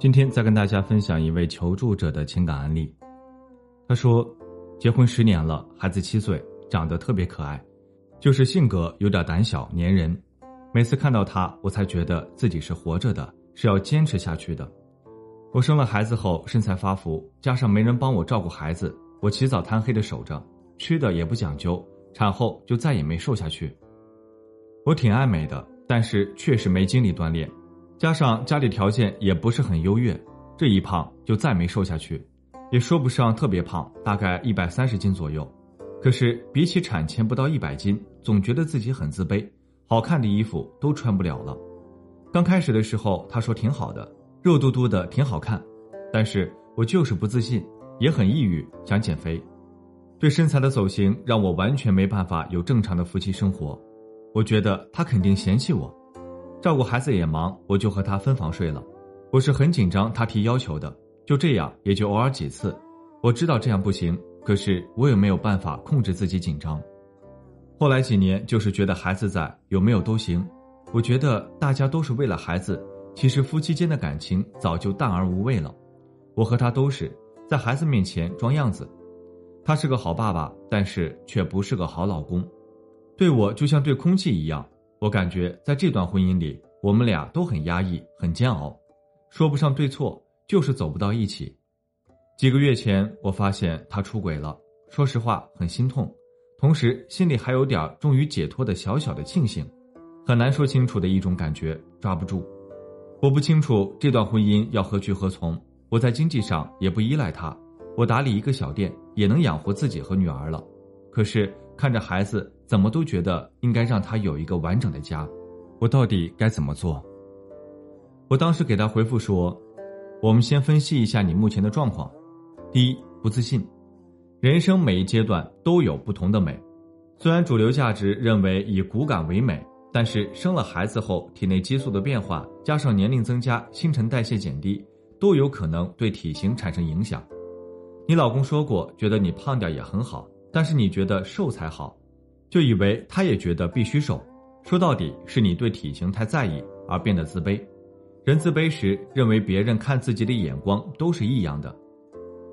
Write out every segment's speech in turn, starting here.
今天再跟大家分享一位求助者的情感案例。他说，结婚十年了，孩子七岁，长得特别可爱，就是性格有点胆小粘人。每次看到他，我才觉得自己是活着的，是要坚持下去的。我生了孩子后，身材发福，加上没人帮我照顾孩子，我起早贪黑的守着，吃的也不讲究，产后就再也没瘦下去。我挺爱美的，但是确实没精力锻炼。加上家里条件也不是很优越，这一胖就再没瘦下去，也说不上特别胖，大概一百三十斤左右。可是比起产前不到一百斤，总觉得自己很自卑，好看的衣服都穿不了了。刚开始的时候，他说挺好的，肉嘟嘟的挺好看，但是我就是不自信，也很抑郁，想减肥。对身材的走形让我完全没办法有正常的夫妻生活，我觉得他肯定嫌弃我。照顾孩子也忙，我就和他分房睡了。我是很紧张他提要求的，就这样也就偶尔几次。我知道这样不行，可是我也没有办法控制自己紧张。后来几年就是觉得孩子在有没有都行。我觉得大家都是为了孩子，其实夫妻间的感情早就淡而无味了。我和他都是在孩子面前装样子，他是个好爸爸，但是却不是个好老公，对我就像对空气一样。我感觉在这段婚姻里，我们俩都很压抑、很煎熬，说不上对错，就是走不到一起。几个月前，我发现他出轨了，说实话很心痛，同时心里还有点终于解脱的小小的庆幸，很难说清楚的一种感觉，抓不住。我不清楚这段婚姻要何去何从，我在经济上也不依赖他，我打理一个小店也能养活自己和女儿了，可是。看着孩子，怎么都觉得应该让他有一个完整的家，我到底该怎么做？我当时给他回复说：“我们先分析一下你目前的状况。第一，不自信。人生每一阶段都有不同的美，虽然主流价值认为以骨感为美，但是生了孩子后，体内激素的变化加上年龄增加，新陈代谢减低，都有可能对体型产生影响。你老公说过，觉得你胖点也很好。”但是你觉得瘦才好，就以为他也觉得必须瘦。说到底是你对体型太在意而变得自卑。人自卑时认为别人看自己的眼光都是异样的。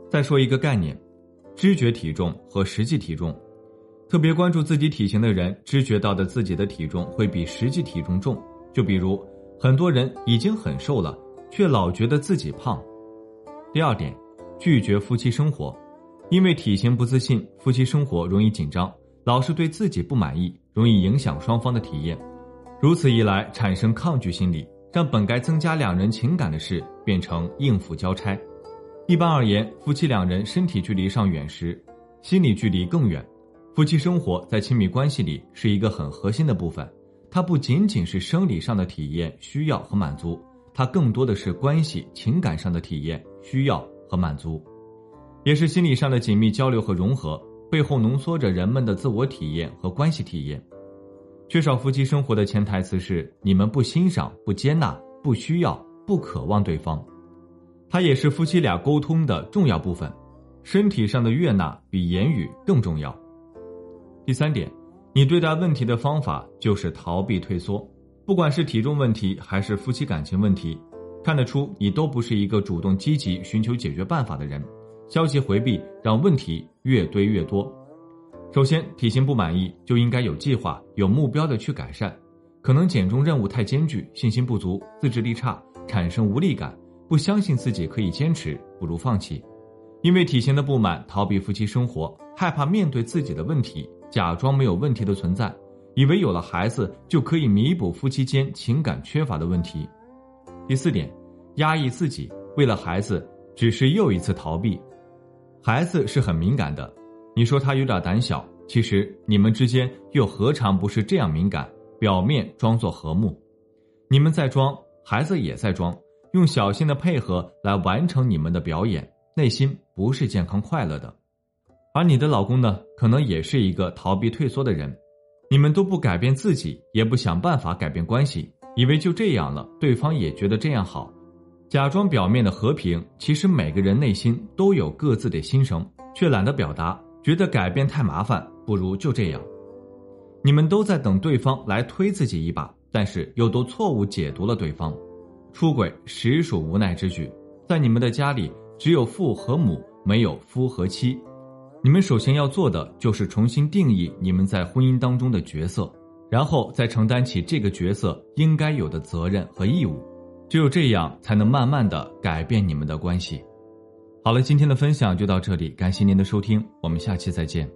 再说一个概念，知觉体重和实际体重。特别关注自己体型的人，知觉到的自己的体重会比实际体重重。就比如很多人已经很瘦了，却老觉得自己胖。第二点，拒绝夫妻生活。因为体型不自信，夫妻生活容易紧张，老是对自己不满意，容易影响双方的体验。如此一来，产生抗拒心理，让本该增加两人情感的事变成应付交差。一般而言，夫妻两人身体距离上远时，心理距离更远。夫妻生活在亲密关系里是一个很核心的部分，它不仅仅是生理上的体验、需要和满足，它更多的是关系、情感上的体验、需要和满足。也是心理上的紧密交流和融合，背后浓缩着人们的自我体验和关系体验。缺少夫妻生活的潜台词是：你们不欣赏、不接纳、不需要、不渴望对方。它也是夫妻俩沟通的重要部分。身体上的悦纳比言语更重要。第三点，你对待问题的方法就是逃避退缩。不管是体重问题还是夫妻感情问题，看得出你都不是一个主动积极寻求解决办法的人。消极回避让问题越堆越多。首先，体型不满意就应该有计划、有目标的去改善。可能减重任务太艰巨，信心不足，自制力差，产生无力感，不相信自己可以坚持，不如放弃。因为体型的不满，逃避夫妻生活，害怕面对自己的问题，假装没有问题的存在，以为有了孩子就可以弥补夫妻间情感缺乏的问题。第四点，压抑自己，为了孩子，只是又一次逃避。孩子是很敏感的，你说他有点胆小，其实你们之间又何尝不是这样敏感？表面装作和睦，你们在装，孩子也在装，用小心的配合来完成你们的表演，内心不是健康快乐的。而你的老公呢，可能也是一个逃避退缩的人，你们都不改变自己，也不想办法改变关系，以为就这样了，对方也觉得这样好。假装表面的和平，其实每个人内心都有各自的心声，却懒得表达，觉得改变太麻烦，不如就这样。你们都在等对方来推自己一把，但是又都错误解读了对方。出轨实属无奈之举。在你们的家里，只有父和母，没有夫和妻。你们首先要做的就是重新定义你们在婚姻当中的角色，然后再承担起这个角色应该有的责任和义务。只有这样，才能慢慢的改变你们的关系。好了，今天的分享就到这里，感谢您的收听，我们下期再见。